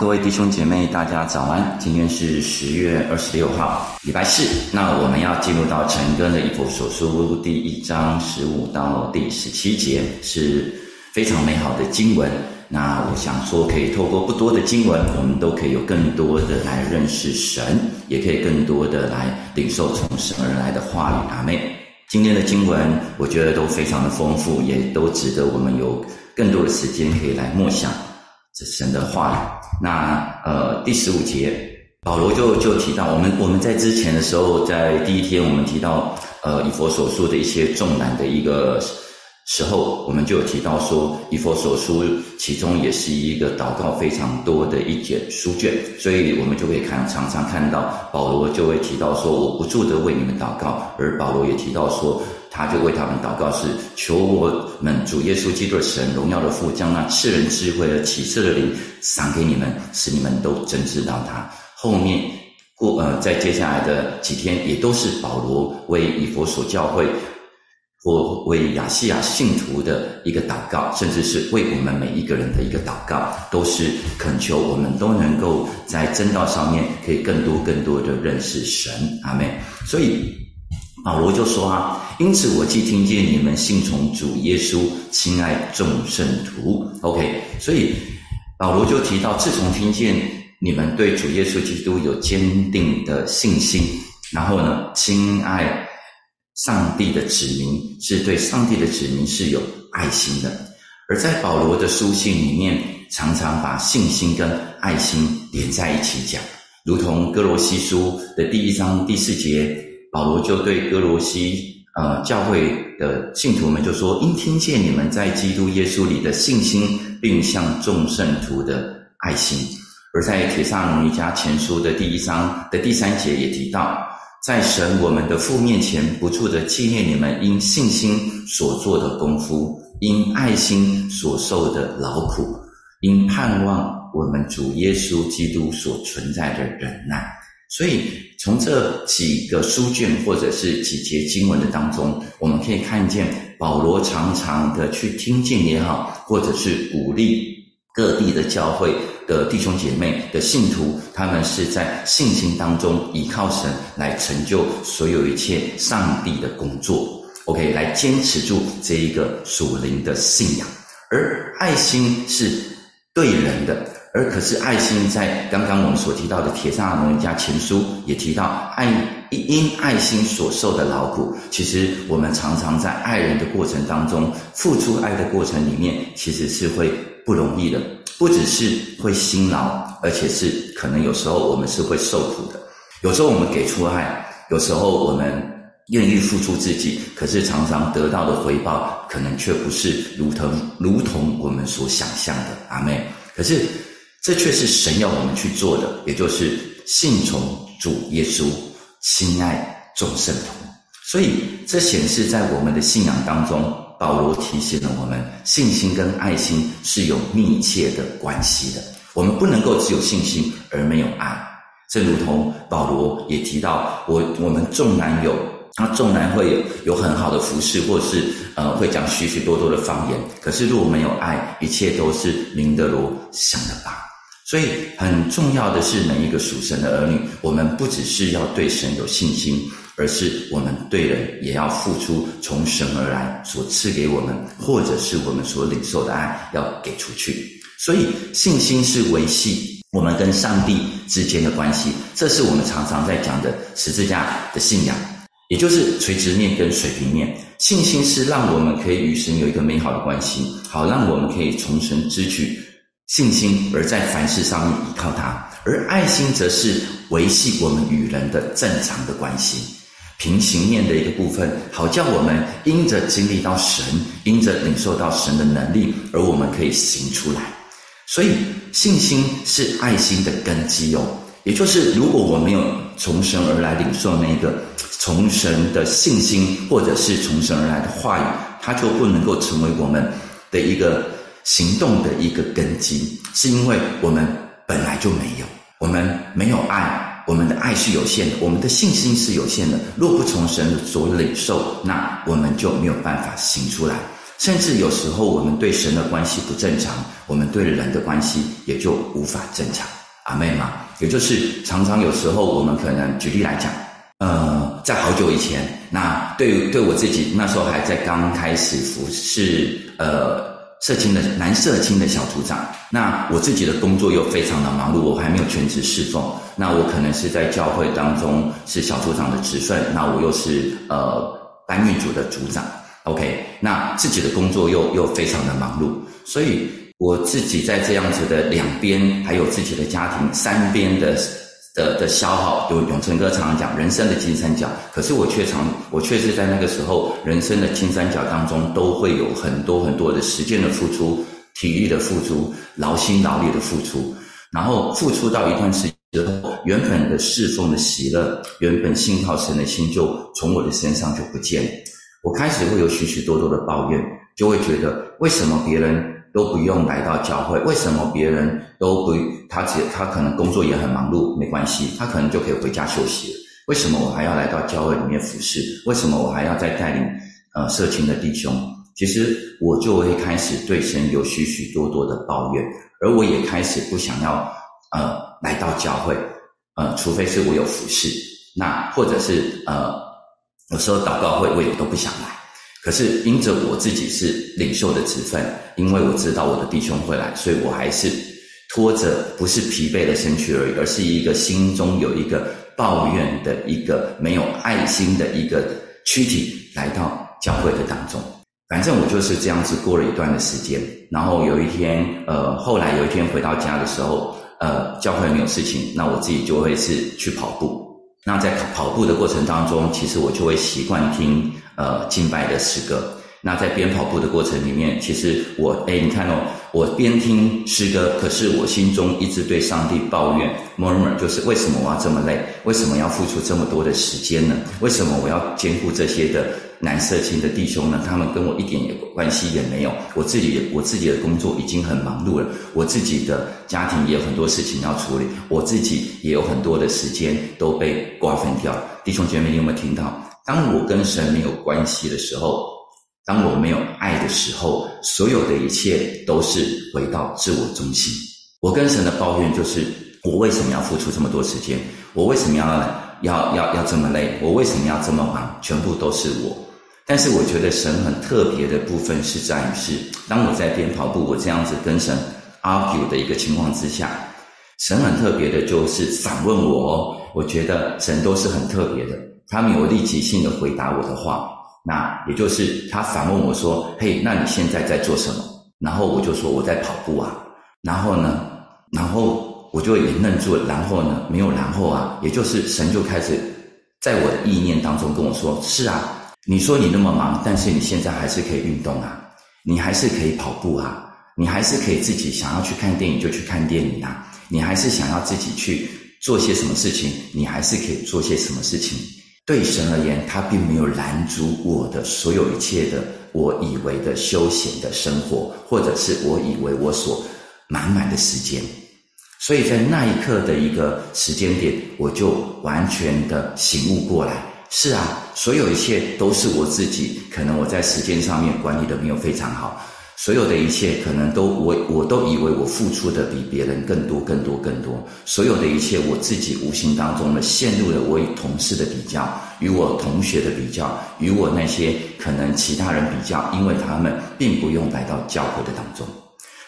各位弟兄姐妹，大家早安！今天是十月二十六号，礼拜四。那我们要进入到陈根的《一部所书》第一章十五到第十七节，是非常美好的经文。那我想说，可以透过不多的经文，我们都可以有更多的来认识神，也可以更多的来领受从神而来的话语。阿妹，今天的经文我觉得都非常的丰富，也都值得我们有更多的时间可以来默想。这神的话语，那呃第十五节，保罗就就提到，我们我们在之前的时候，在第一天我们提到，呃以佛所说的一些重难的一个时候，我们就有提到说，以佛所书其中也是一个祷告非常多的一卷书卷，所以我们就可以看常常看到保罗就会提到说，我不住的为你们祷告，而保罗也提到说。他就为他们祷告，是求我们主耶稣基督的神荣耀的父，将那赐人智慧和启示的灵赏给你们，使你们都真知道他。后面过呃，在接下来的几天，也都是保罗为以佛所教会或为亚细亚信徒的一个祷告，甚至是为我们每一个人的一个祷告，都是恳求我们都能够在真道上面可以更多更多的认识神。阿门。所以。保罗就说啊，因此我既听见你们信从主耶稣，亲爱众圣徒，OK，所以保罗就提到，自从听见你们对主耶稣基督有坚定的信心，然后呢，亲爱上帝的子民，是对上帝的子民是有爱心的。而在保罗的书信里面，常常把信心跟爱心连在一起讲，如同哥罗西书的第一章第四节。保罗就对哥罗西呃教会的信徒们就说：“因听见你们在基督耶稣里的信心，并向众圣徒的爱心。”而在铁萨罗尼迦前书的第一章的第三节也提到，在神我们的父面前，不住的纪念你们因信心所做的功夫，因爱心所受的劳苦，因盼望我们主耶稣基督所存在的忍耐。所以，从这几个书卷或者是几节经文的当中，我们可以看见保罗常常的去听见也好，或者是鼓励各地的教会的弟兄姐妹的信徒，他们是在信心当中依靠神来成就所有一切上帝的工作。OK，来坚持住这一个属灵的信仰，而爱心是对人的。而可是爱心，在刚刚我们所提到的《铁萨罗尼迦前书》也提到，爱因爱心所受的劳苦。其实我们常常在爱人的过程当中，付出爱的过程里面，其实是会不容易的。不只是会辛劳，而且是可能有时候我们是会受苦的。有时候我们给出爱，有时候我们愿意付出自己，可是常常得到的回报，可能却不是如同如同我们所想象的。阿妹，可是。这却是神要我们去做的，也就是信从主耶稣，亲爱众圣徒。所以，这显示在我们的信仰当中，保罗提醒了我们，信心跟爱心是有密切的关系的。我们不能够只有信心而没有爱。正如同保罗也提到，我我们纵然有，他纵然会有有很好的服饰，或是呃会讲许许多多的方言，可是如果没有爱，一切都是明德罗想的吧。所以很重要的是，每一个属神的儿女，我们不只是要对神有信心，而是我们对人也要付出从神而来所赐给我们，或者是我们所领受的爱要给出去。所以信心是维系我们跟上帝之间的关系，这是我们常常在讲的十字架的信仰，也就是垂直面跟水平面。信心是让我们可以与神有一个美好的关系，好让我们可以从神支取。信心而在凡事上面依靠他，而爱心则是维系我们与人的正常的关系，平行面的一个部分，好叫我们因着经历到神，因着领受到神的能力，而我们可以行出来。所以信心是爱心的根基哦，也就是如果我没有从神而来领受那个从神的信心，或者是从神而来的话语，它就不能够成为我们的一个。行动的一个根基，是因为我们本来就没有，我们没有爱，我们的爱是有限的，我们的信心是有限的。若不从神所领受，那我们就没有办法行出来。甚至有时候我们对神的关系不正常，我们对人的关系也就无法正常。阿妹嘛，也就是常常有时候我们可能举例来讲，呃，在好久以前，那对对我自己那时候还在刚开始服侍呃社青的男社青的小组长，那我自己的工作又非常的忙碌，我还没有全职侍奉，那我可能是在教会当中是小组长的职分，那我又是呃搬运组的组长。OK，那自己的工作又又非常的忙碌，所以我自己在这样子的两边，还有自己的家庭三边的的的消耗，就永成哥常常讲人生的金三角，可是我却常我却是在那个时候人生的金三角当中，都会有很多很多的时间的付出、体力的付出、劳心劳力的付出，然后付出到一段时间之后，原本的侍奉的喜乐，原本信靠神的心，就从我的身上就不见。我开始会有许许多多的抱怨，就会觉得为什么别人都不用来到教会？为什么别人都不他只他可能工作也很忙碌，没关系，他可能就可以回家休息了。为什么我还要来到教会里面服侍？为什么我还要再带领呃社群的弟兄？其实我就会开始对神有许许多多的抱怨，而我也开始不想要呃来到教会，呃，除非是我有服侍，那或者是呃。有时候祷告会我也都不想来，可是因着我自己是领袖的职分，因为我知道我的弟兄会来，所以我还是拖着不是疲惫的身躯而已，而是一个心中有一个抱怨的一个没有爱心的一个躯体来到教会的当中。反正我就是这样子过了一段的时间，然后有一天，呃，后来有一天回到家的时候，呃，教会没有事情，那我自己就会是去跑步。那在跑步的过程当中，其实我就会习惯听呃敬拜的诗歌。那在边跑步的过程里面，其实我哎，你看哦，我边听诗歌，可是我心中一直对上帝抱怨，murmur，就是为什么我要这么累？为什么要付出这么多的时间呢？为什么我要兼顾这些的男色情的弟兄呢？他们跟我一点也关系也没有。我自己我自己的工作已经很忙碌了，我自己的家庭也有很多事情要处理，我自己也有很多的时间都被瓜分掉。弟兄姐妹，你有没有听到？当我跟神没有关系的时候？当我没有爱的时候，所有的一切都是回到自我中心。我跟神的抱怨就是：我为什么要付出这么多时间？我为什么要要要要这么累？我为什么要这么忙？全部都是我。但是我觉得神很特别的部分是在于是，当我在边跑步，我这样子跟神 argue 的一个情况之下，神很特别的就是反问我哦。我觉得神都是很特别的，他没有立即性的回答我的话。那也就是他反问我说：“嘿，那你现在在做什么？”然后我就说：“我在跑步啊。”然后呢，然后我就也愣住了。然后呢，没有然后啊。也就是神就开始在我的意念当中跟我说：“是啊，你说你那么忙，但是你现在还是可以运动啊，你还是可以跑步啊，你还是可以自己想要去看电影就去看电影啊，你还是想要自己去做些什么事情，你还是可以做些什么事情。”对神而言，他并没有拦阻我的所有一切的我以为的休闲的生活，或者是我以为我所满满的时间。所以在那一刻的一个时间点，我就完全的醒悟过来：是啊，所有一切都是我自己，可能我在时间上面管理的没有非常好。所有的一切可能都我我都以为我付出的比别人更多更多更多，所有的一切我自己无形当中呢陷入了我与同事的比较，与我同学的比较，与我那些可能其他人比较，因为他们并不用来到教会的当中，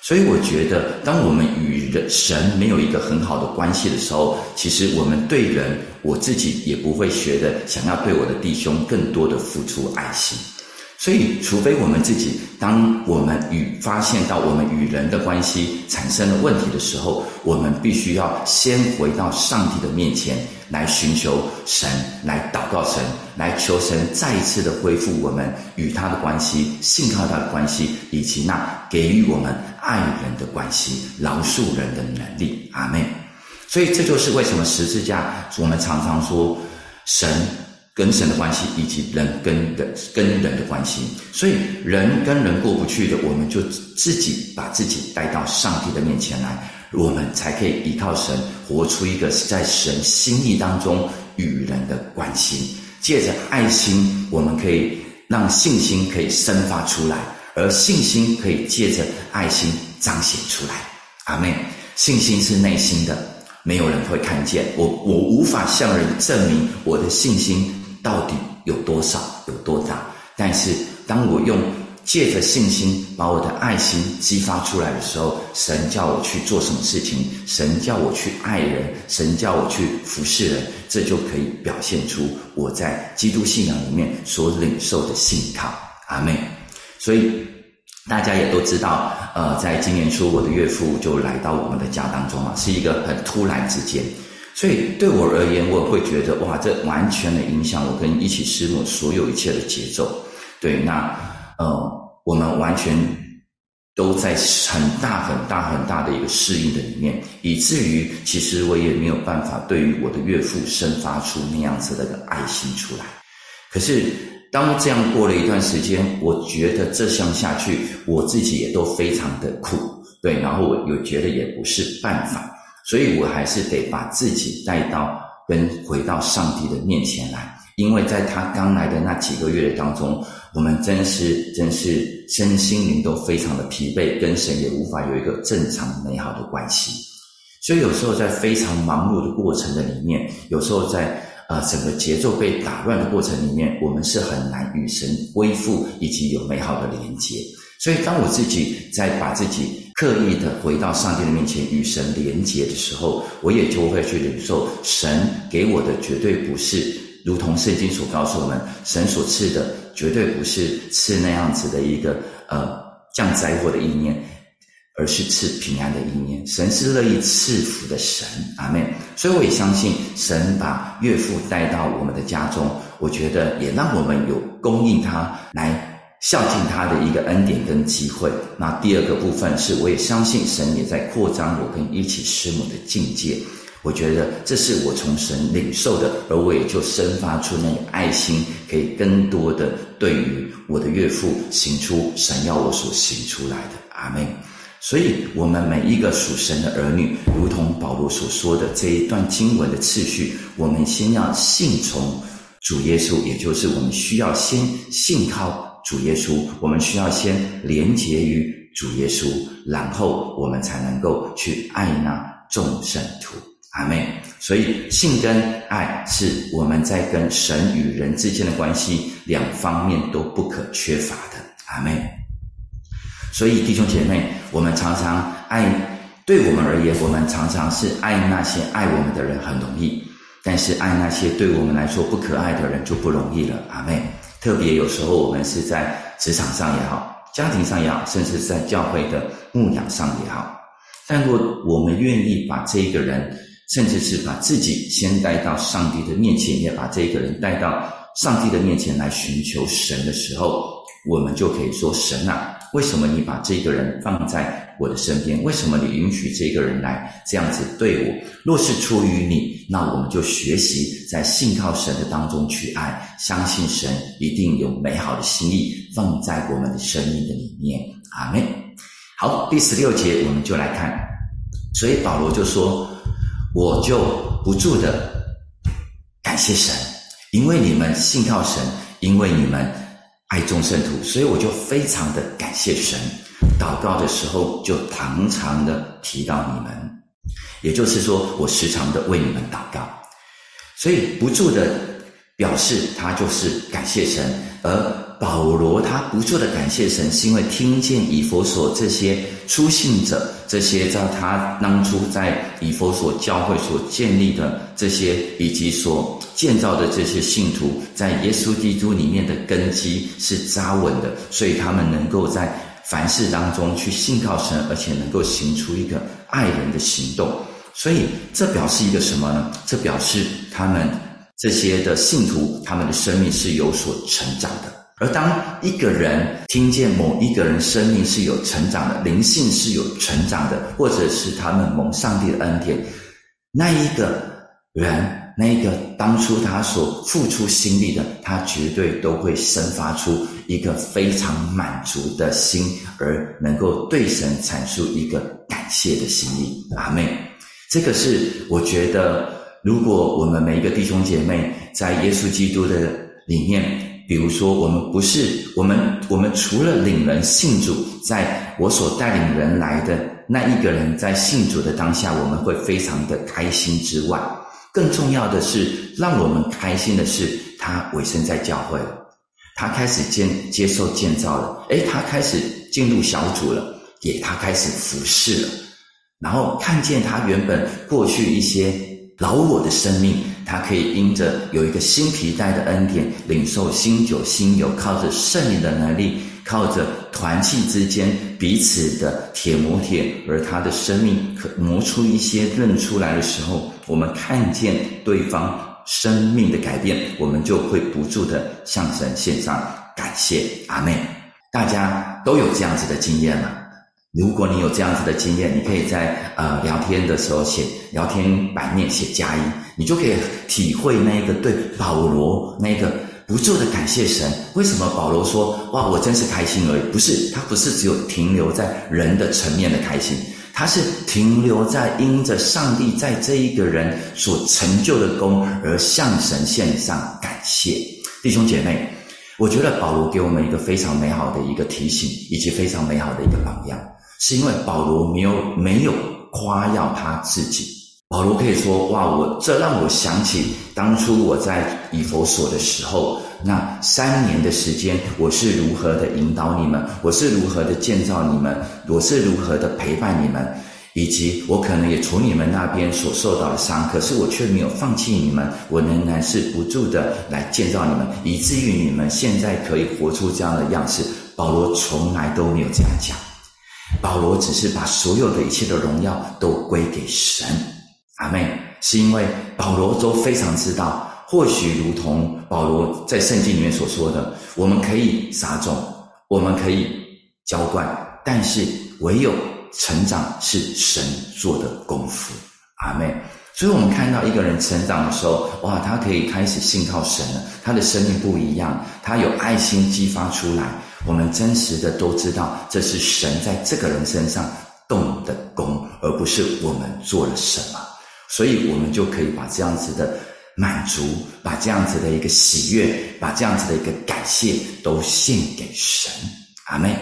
所以我觉得当我们与人神没有一个很好的关系的时候，其实我们对人我自己也不会学的想要对我的弟兄更多的付出爱心。所以，除非我们自己，当我们与发现到我们与人的关系产生了问题的时候，我们必须要先回到上帝的面前来寻求神，来祷告神，来求神再一次的恢复我们与他的关系、信靠他的关系，以及那给予我们爱人的关系、饶恕人的能力。阿妹，所以这就是为什么十字架，我们常常说神。跟神的关系，以及人跟人跟人的关系，所以人跟人过不去的，我们就自己把自己带到上帝的面前来，我们才可以依靠神，活出一个在神心意当中与人的关系。借着爱心，我们可以让信心可以生发出来，而信心可以借着爱心彰显出来。阿妹，信心是内心的，没有人会看见我，我无法向人证明我的信心到底有多少、有多大。但是当我用借着信心把我的爱心激发出来的时候，神叫我去做什么事情，神叫我去爱人，神叫我去服侍人，这就可以表现出我在基督信仰里面所领受的信靠。阿妹，所以。大家也都知道，呃，在今年初，我的岳父就来到我们的家当中嘛，是一个很突然之间，所以对我而言，我会觉得哇，这完全的影响我跟一起师母所有一切的节奏。对，那呃，我们完全都在很大很大很大的一个适应的里面，以至于其实我也没有办法对于我的岳父生发出那样子的个爱心出来。可是。当这样过了一段时间，我觉得这项下去，我自己也都非常的苦，对，然后我又觉得也不是办法，所以我还是得把自己带到跟回到上帝的面前来，因为在他刚来的那几个月的当中，我们真是真是身心灵都非常的疲惫，跟神也无法有一个正常美好的关系，所以有时候在非常忙碌的过程的里面，有时候在。啊，整个节奏被打乱的过程里面，我们是很难与神恢复以及有美好的连接。所以，当我自己在把自己刻意的回到上帝的面前与神连结的时候，我也就会去领受神给我的绝对不是如同圣经所告诉我们，神所赐的绝对不是赐那样子的一个呃降灾祸的意念。而是赐平安的意念，神是乐意赐福的神，阿妹。所以我也相信，神把岳父带到我们的家中，我觉得也让我们有供应他来孝敬他的一个恩典跟机会。那第二个部分是，我也相信神也在扩张我跟一起师母的境界。我觉得这是我从神领受的，而我也就生发出那个爱心，可以更多的对于我的岳父行出神要我所行出来的，阿妹。所以，我们每一个属神的儿女，如同保罗所说的这一段经文的次序，我们先要信从主耶稣，也就是我们需要先信靠主耶稣，我们需要先连结于主耶稣，然后我们才能够去爱那众圣徒。阿妹。所以，性跟爱是我们在跟神与人之间的关系两方面都不可缺乏的。阿妹。所以，弟兄姐妹，我们常常爱，对我们而言，我们常常是爱那些爱我们的人很容易，但是爱那些对我们来说不可爱的人就不容易了。阿妹，特别有时候我们是在职场上也好，家庭上也好，甚至在教会的牧养上也好，但若我们愿意把这一个人，甚至是把自己先带到上帝的面前，也把这一个人带到上帝的面前来寻求神的时候，我们就可以说：神啊！为什么你把这个人放在我的身边？为什么你允许这个人来这样子对我？若是出于你，那我们就学习在信靠神的当中去爱，相信神一定有美好的心意放在我们的生命的里面。阿门。好，第十六节我们就来看，所以保罗就说：“我就不住的感谢神，因为你们信靠神，因为你们。”爱众圣徒，所以我就非常的感谢神。祷告的时候就常常的提到你们，也就是说，我时常的为你们祷告，所以不住的表示他就是感谢神。而保罗他不住的感谢神，是因为听见以佛所这些出信者，这些在他当初在以佛所教会所建立的这些，以及所。建造的这些信徒，在耶稣基督里面的根基是扎稳的，所以他们能够在凡事当中去信靠神，而且能够行出一个爱人的行动。所以这表示一个什么呢？这表示他们这些的信徒，他们的生命是有所成长的。而当一个人听见某一个人生命是有成长的，灵性是有成长的，或者是他们蒙上帝的恩典，那一个人。那个当初他所付出心力的，他绝对都会生发出一个非常满足的心，而能够对神阐述一个感谢的心意。阿妹，这个是我觉得，如果我们每一个弟兄姐妹在耶稣基督的里面比如说，我们不是我们我们除了领人信主，在我所带领人来的那一个人在信主的当下，我们会非常的开心之外，更重要的是，让我们开心的是，他委身在教会，他开始建接受建造了，诶，他开始进入小组了，也他开始服侍了，然后看见他原本过去一些老我的生命。他可以因着有一个新皮带的恩典，领受新酒新油，靠着圣灵的能力，靠着团契之间彼此的铁磨铁，而他的生命可磨出一些刃出来的时候，我们看见对方生命的改变，我们就会不住的向神献上感谢。阿妹，大家都有这样子的经验吗？如果你有这样子的经验，你可以在呃聊天的时候写聊天版面写加一，你就可以体会那个对保罗那个不住的感谢神。为什么保罗说哇我真是开心而已？不是他不是只有停留在人的层面的开心，他是停留在因着上帝在这一个人所成就的功而向神献上感谢。弟兄姐妹，我觉得保罗给我们一个非常美好的一个提醒，以及非常美好的一个榜样。是因为保罗没有没有夸耀他自己。保罗可以说：“哇，我这让我想起当初我在以佛所的时候，那三年的时间，我是如何的引导你们，我是如何的建造你们，我是如何的陪伴你们，以及我可能也从你们那边所受到的伤，可是我却没有放弃你们，我仍然是不住的来建造你们，以至于你们现在可以活出这样的样式。”保罗从来都没有这样讲。保罗只是把所有的一切的荣耀都归给神，阿妹，是因为保罗都非常知道，或许如同保罗在圣经里面所说的，我们可以撒种，我们可以浇灌，但是唯有成长是神做的功夫，阿妹。所以我们看到一个人成长的时候，哇，他可以开始信靠神了，他的生命不一样，他有爱心激发出来。我们真实的都知道，这是神在这个人身上动的功，而不是我们做了什么。所以，我们就可以把这样子的满足，把这样子的一个喜悦，把这样子的一个感谢，都献给神。阿妹。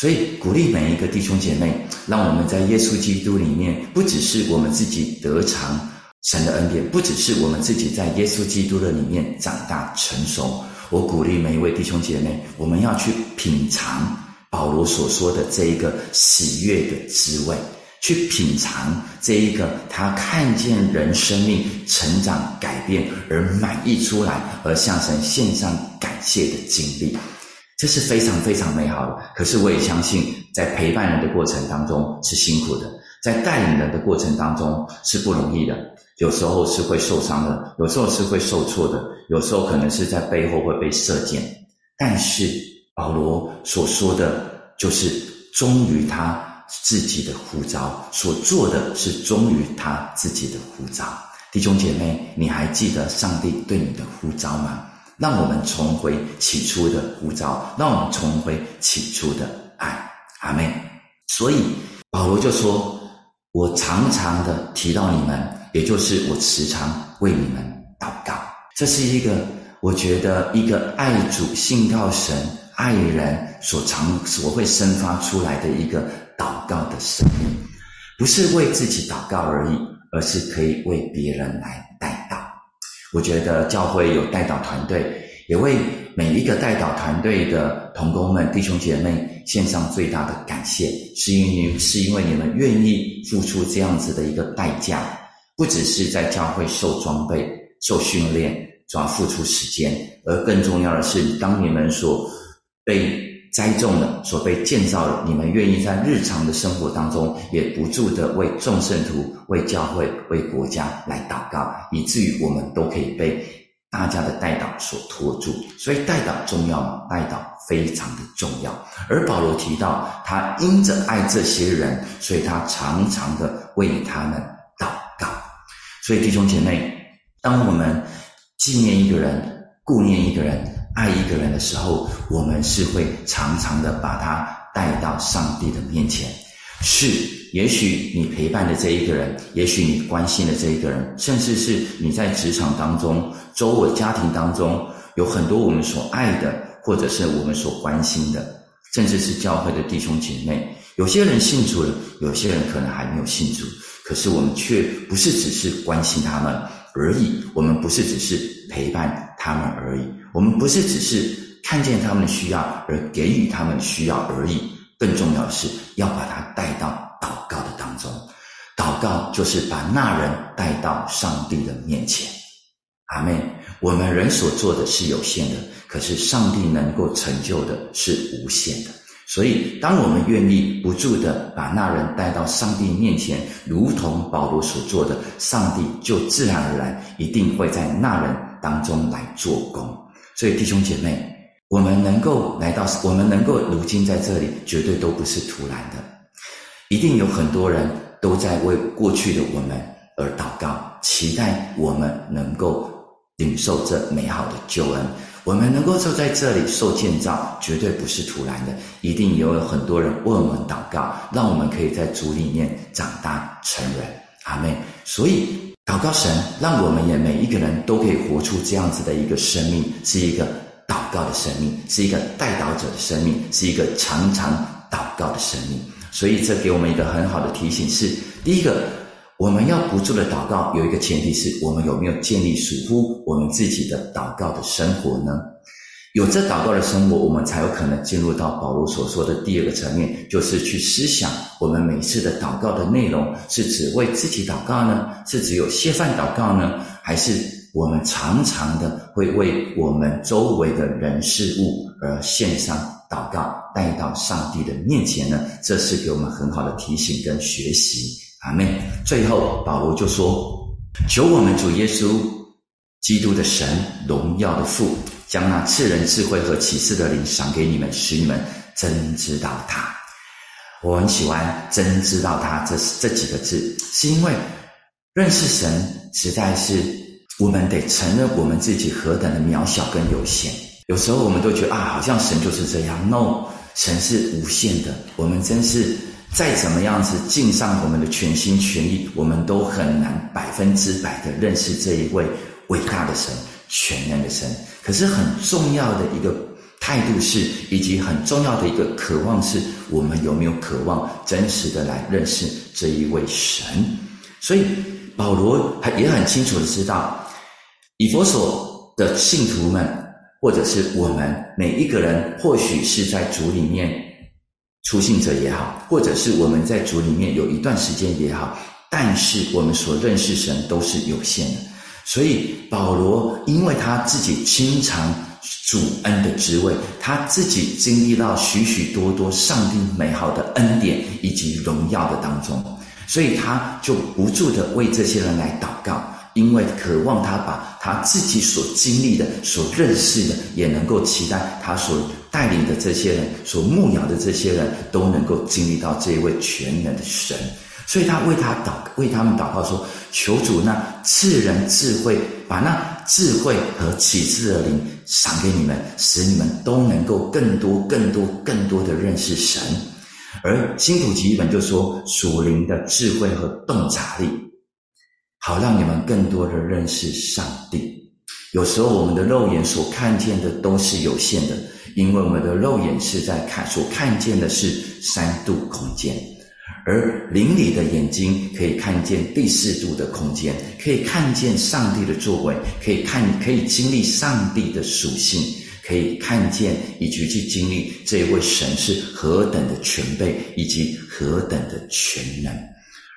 所以，鼓励每一个弟兄姐妹，让我们在耶稣基督里面，不只是我们自己得偿神的恩典，不只是我们自己在耶稣基督的里面长大成熟。我鼓励每一位弟兄姐妹，我们要去品尝保罗所说的这一个喜悦的滋味，去品尝这一个他看见人生命成长改变而满意出来，而向神献上感谢的经历，这是非常非常美好的。可是我也相信，在陪伴人的过程当中是辛苦的，在带领人的过程当中是不容易的。有时候是会受伤的，有时候是会受挫的，有时候可能是在背后会被射箭。但是保罗所说的，就是忠于他自己的呼召，所做的是忠于他自己的呼召。弟兄姐妹，你还记得上帝对你的呼召吗？让我们重回起初的呼召，让我们重回起初的爱。阿妹。所以保罗就说：“我常常的提到你们。”也就是我时常为你们祷告，这是一个我觉得一个爱主、信靠神、爱人所常所会生发出来的一个祷告的生命，不是为自己祷告而已，而是可以为别人来。我觉得教会有带导团队，也为每一个带导团队的同工们、弟兄姐妹献上最大的感谢，是因为是因为你们愿意付出这样子的一个代价。不只是在教会受装备、受训练，主要付出时间，而更重要的是，当你们所被栽种了、所被建造了，你们愿意在日常的生活当中，也不住的为众圣徒、为教会、为国家来祷告，以至于我们都可以被大家的带祷所托住。所以带祷重要吗？带祷非常的重要。而保罗提到，他因着爱这些人，所以他常常的为他们祷告。所以弟兄姐妹，当我们纪念一个人、顾念一个人、爱一个人的时候，我们是会常常的把他带到上帝的面前。是，也许你陪伴的这一个人，也许你关心的这一个人，甚至是你在职场当中、周围家庭当中有很多我们所爱的，或者是我们所关心的，甚至是教会的弟兄姐妹。有些人信主了，有些人可能还没有信主，可是我们却不是只是关心他们而已，我们不是只是陪伴他们而已，我们不是只是看见他们需要而给予他们需要而已。更重要的是要把他带到祷告的当中，祷告就是把那人带到上帝的面前。阿妹，我们人所做的是有限的，可是上帝能够成就的是无限的。所以，当我们愿意不住的把那人带到上帝面前，如同保罗所做的，上帝就自然而然一定会在那人当中来做工。所以，弟兄姐妹。我们能够来到，我们能够如今在这里，绝对都不是突然的，一定有很多人都在为过去的我们而祷告，期待我们能够领受这美好的救恩。我们能够坐在这里受建造，绝对不是突然的，一定也有很多人为我们祷告，让我们可以在主里面长大成人。阿妹，所以祷告神，让我们也每一个人都可以活出这样子的一个生命，是一个。祷告的生命是一个代祷者的生命，是一个常常祷告的生命。所以，这给我们一个很好的提醒：是第一个，我们要不住的祷告，有一个前提是我们有没有建立属乎我们自己的祷告的生活呢？有这祷告的生活，我们才有可能进入到保罗所说的第二个层面，就是去思想我们每次的祷告的内容，是只为自己祷告呢？是只有谢饭祷告呢？还是？我们常常的会为我们周围的人事物而献上祷告，带到上帝的面前呢？这是给我们很好的提醒跟学习。阿妹，最后保罗就说：“求我们主耶稣基督的神荣耀的父，将那赐人智慧和启示的灵赏给你们，使你们真知道他。”我很喜欢“真知道他”这这几个字，是因为认识神实在是。我们得承认我们自己何等的渺小跟有限。有时候我们都觉得啊，好像神就是这样。No，神是无限的。我们真是再怎么样子尽上我们的全心全意，我们都很难百分之百的认识这一位伟大的神、全能的神。可是很重要的一个态度是，以及很重要的一个渴望是，我们有没有渴望真实的来认识这一位神？所以保罗还也很清楚的知道。以佛所的信徒们，或者是我们每一个人，或许是在主里面初信者也好，或者是我们在主里面有一段时间也好，但是我们所认识神都是有限的。所以保罗因为他自己经常主恩的职位，他自己经历到许许多多上帝美好的恩典以及荣耀的当中，所以他就不住的为这些人来祷告。因为渴望他把他自己所经历的、所认识的，也能够期待他所带领的这些人、所牧养的这些人都能够经历到这一位全能的神。所以他为他祷，为他们祷告说：“求主那赐人智慧，把那智慧和启示的灵赏给你们，使你们都能够更多、更多、更多的认识神。”而新普吉本就说：“属灵的智慧和洞察力。”好，让你们更多的认识上帝。有时候，我们的肉眼所看见的都是有限的，因为我们的肉眼是在看，所看见的是三度空间，而灵里的眼睛可以看见第四度的空间，可以看见上帝的作为，可以看，可以经历上帝的属性，可以看见以及去经历这一位神是何等的全备，以及何等的全能。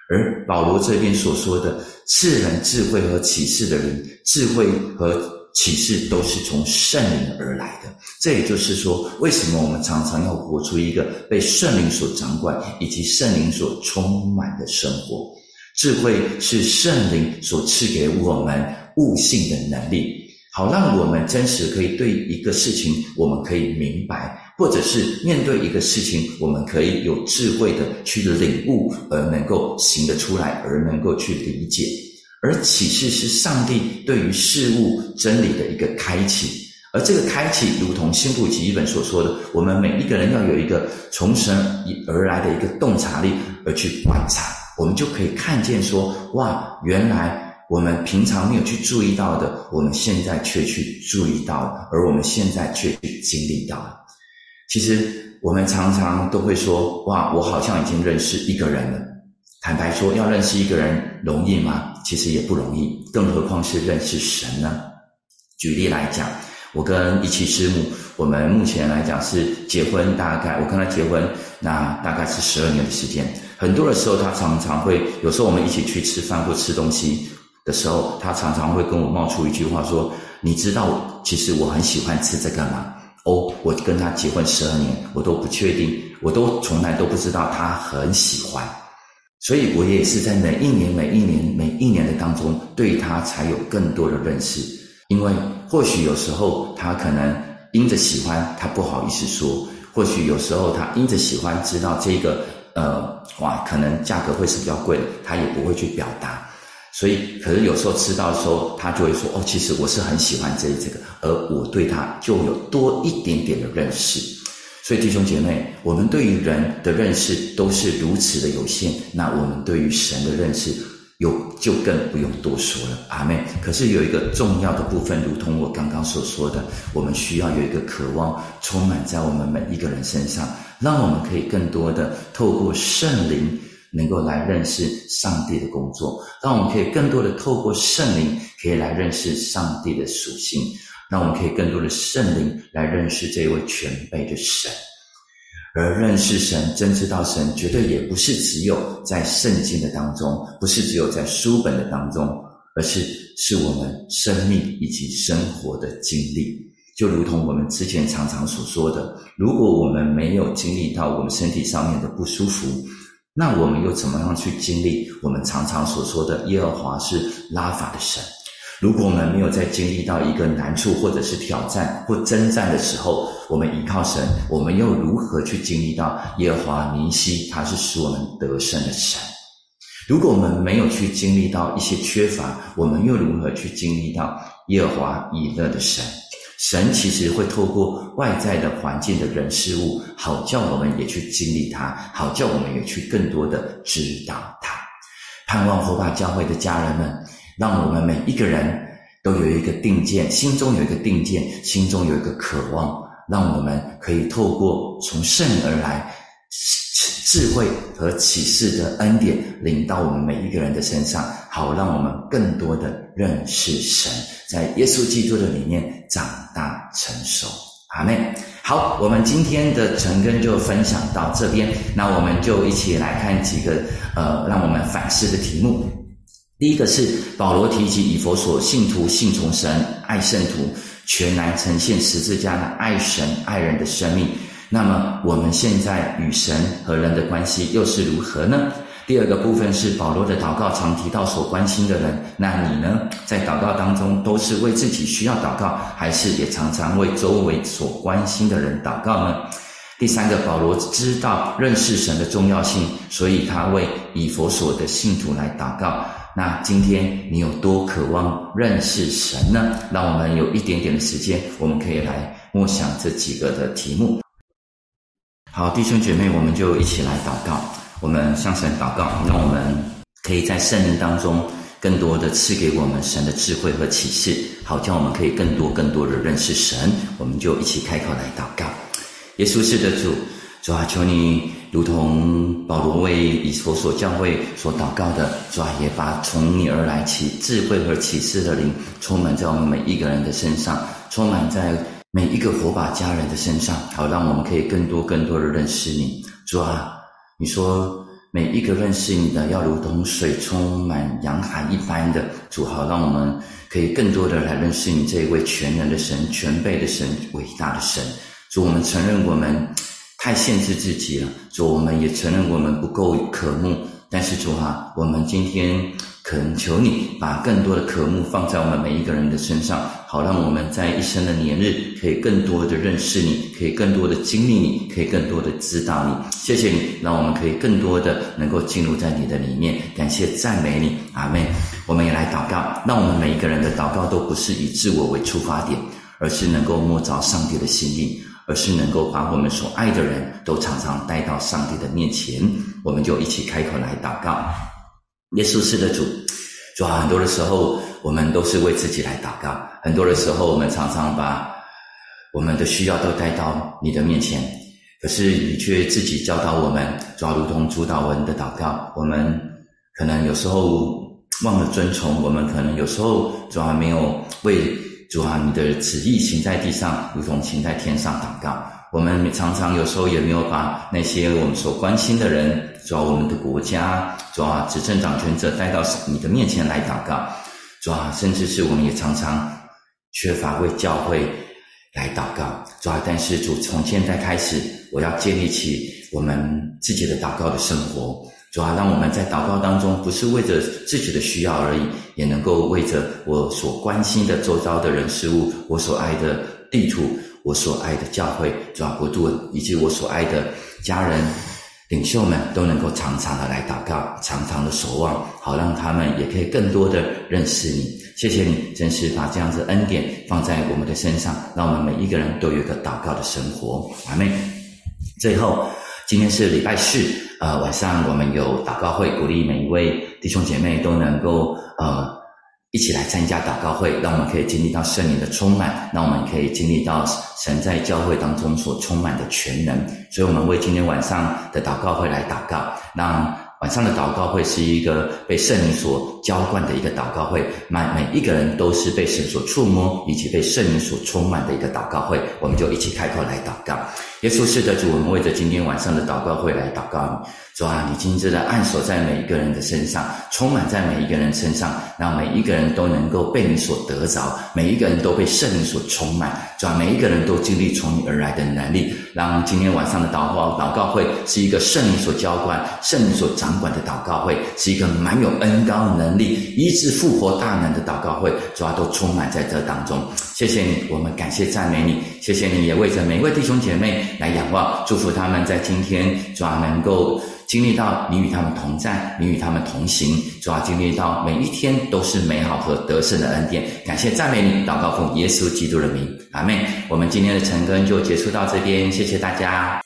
而保罗这边所说的赐人智慧和启示的人，智慧和启示都是从圣灵而来的。这也就是说，为什么我们常常要活出一个被圣灵所掌管以及圣灵所充满的生活？智慧是圣灵所赐给我们悟性的能力，好让我们真实可以对一个事情，我们可以明白。或者是面对一个事情，我们可以有智慧的去领悟，而能够行得出来，而能够去理解。而启示是上帝对于事物真理的一个开启，而这个开启，如同新普奇一本所说的，我们每一个人要有一个从神而来的一个洞察力，而去观察，我们就可以看见说，哇，原来我们平常没有去注意到的，我们现在却去注意到了，而我们现在却去经历到了。其实我们常常都会说：“哇，我好像已经认识一个人了。”坦白说，要认识一个人容易吗？其实也不容易，更何况是认识神呢？举例来讲，我跟一起师母，我们目前来讲是结婚，大概我跟他结婚，那大概是十二年的时间。很多的时候，他常常会，有时候我们一起去吃饭或吃东西的时候，他常常会跟我冒出一句话说：“你知道，其实我很喜欢吃这个吗？”哦，我跟他结婚十二年，我都不确定，我都从来都不知道他很喜欢。所以，我也是在每一年、每一年、每一年的当中，对他才有更多的认识。因为或许有时候他可能因着喜欢，他不好意思说；或许有时候他因着喜欢，知道这个呃，哇，可能价格会是比较贵的，他也不会去表达。所以，可是有时候吃到的时候，他就会说：“哦，其实我是很喜欢这这个。”而我对他就有多一点点的认识。所以弟兄姐妹，我们对于人的认识都是如此的有限，那我们对于神的认识有就更不用多说了。阿妹，可是有一个重要的部分，如同我刚刚所说的，我们需要有一个渴望充满在我们每一个人身上，让我们可以更多的透过圣灵，能够来认识上帝的工作，让我们可以更多的透过圣灵，可以来认识上帝的属性。让我们可以更多的圣灵来认识这位全备的神，而认识神、真知道神，绝对也不是只有在圣经的当中，不是只有在书本的当中，而是是我们生命以及生活的经历。就如同我们之前常常所说的，如果我们没有经历到我们身体上面的不舒服，那我们又怎么样去经历我们常常所说的耶和华是拉法的神？如果我们没有在经历到一个难处，或者是挑战或征战的时候，我们依靠神，我们又如何去经历到耶和华尼西，他是使我们得胜的神？如果我们没有去经历到一些缺乏，我们又如何去经历到耶和华以乐的神？神其实会透过外在的环境的人事物，好叫我们也去经历它，好叫我们也去更多的知道它。盼望火把教会的家人们。让我们每一个人都有一个定见，心中有一个定见，心中有一个渴望，让我们可以透过从圣而来智慧和启示的恩典，领到我们每一个人的身上，好让我们更多的认识神，在耶稣基督的里面长大成熟。阿妹，好，我们今天的陈根就分享到这边，那我们就一起来看几个呃，让我们反思的题目。第一个是保罗提及以佛所信徒信从神爱圣徒，全然呈现十字架的爱神爱人的生命。那么我们现在与神和人的关系又是如何呢？第二个部分是保罗的祷告常提到所关心的人，那你呢？在祷告当中都是为自己需要祷告，还是也常常为周围所关心的人祷告呢？第三个，保罗知道认识神的重要性，所以他为以佛所的信徒来祷告。那今天你有多渴望认识神呢？让我们有一点点的时间，我们可以来默想这几个的题目。好，弟兄姐妹，我们就一起来祷告。我们向神祷告，让我们可以在圣灵当中更多的赐给我们神的智慧和启示，好叫我们可以更多更多的认识神。我们就一起开口来祷告。耶稣是的主。主啊，求你如同保罗为以佛所教会所祷告的，主啊，也把从你而来启智慧和启示的灵充满在我们每一个人的身上，充满在每一个火把家人的身上，好让我们可以更多更多的认识你。主啊，你说每一个认识你的，要如同水充满洋海一般的主，好让我们可以更多的来认识你这一位全能的神、全备的神、伟大的神。主，我们承认我们。太限制自己了，主，我们也承认我们不够渴慕，但是主啊，我们今天恳求你把更多的渴慕放在我们每一个人的身上，好让我们在一生的年日可以更多的认识你，可以更多的经历你，可以更多的知道你。谢谢你，让我们可以更多的能够进入在你的里面。感谢赞美你，阿妹。我们也来祷告，让我们每一个人的祷告都不是以自我为出发点，而是能够摸着上帝的心意。而是能够把我们所爱的人都常常带到上帝的面前，我们就一起开口来祷告。耶稣是的主，主啊，很多的时候我们都是为自己来祷告，很多的时候我们常常把我们的需要都带到你的面前，可是你却自己教导我们，主啊，如同主导文的祷告，我们可能有时候忘了遵从，我们可能有时候主啊没有为主啊你的旨意行在地上，如同行在天上祷告。我们常常有时候也没有把那些我们所关心的人，主要我们的国家，主要执政掌权者带到你的面前来祷告，主要甚至是我们也常常缺乏为教会来祷告，主要但是主从现在开始，我要建立起我们自己的祷告的生活，主要让我们在祷告当中不是为着自己的需要而已，也能够为着我所关心的周遭的人事物，我所爱的地图。我所爱的教会、主要国度，以及我所爱的家人、领袖们，都能够常常的来祷告，常常的守望，好让他们也可以更多的认识你。谢谢你，真是把这样子恩典放在我们的身上，让我们每一个人都有一个祷告的生活。阿妹，最后，今天是礼拜四，呃，晚上我们有祷告会，鼓励每一位弟兄姐妹都能够，呃。一起来参加祷告会，让我们可以经历到圣灵的充满，让我们可以经历到神在教会当中所充满的全能。所以，我们为今天晚上的祷告会来祷告，让。晚上的祷告会是一个被圣灵所浇灌的一个祷告会，每每一个人都是被神所触摸以及被圣灵所充满的一个祷告会，我们就一起开口来祷告。耶稣是的主，我们为着今天晚上的祷告会来祷告。主啊，你亲自的按手在每一个人的身上，充满在每一个人身上，让每一个人都能够被你所得着，每一个人都被圣灵所充满。主啊，每一个人都经历从你而来的能力，让今天晚上的祷告祷告会是一个圣灵所浇灌、圣灵所掌。管的祷告会是一个蛮有恩高能力、医治复活大能的祷告会，主要都充满在这当中。谢谢你，我们感谢赞美你，谢谢你也为着每一位弟兄姐妹来仰望，祝福他们在今天主要能够经历到你与他们同在，你与他们同行，主要经历到每一天都是美好和得胜的恩典。感谢赞美你，祷告奉耶稣基督的名，阿妹。我们今天的晨更就结束到这边，谢谢大家。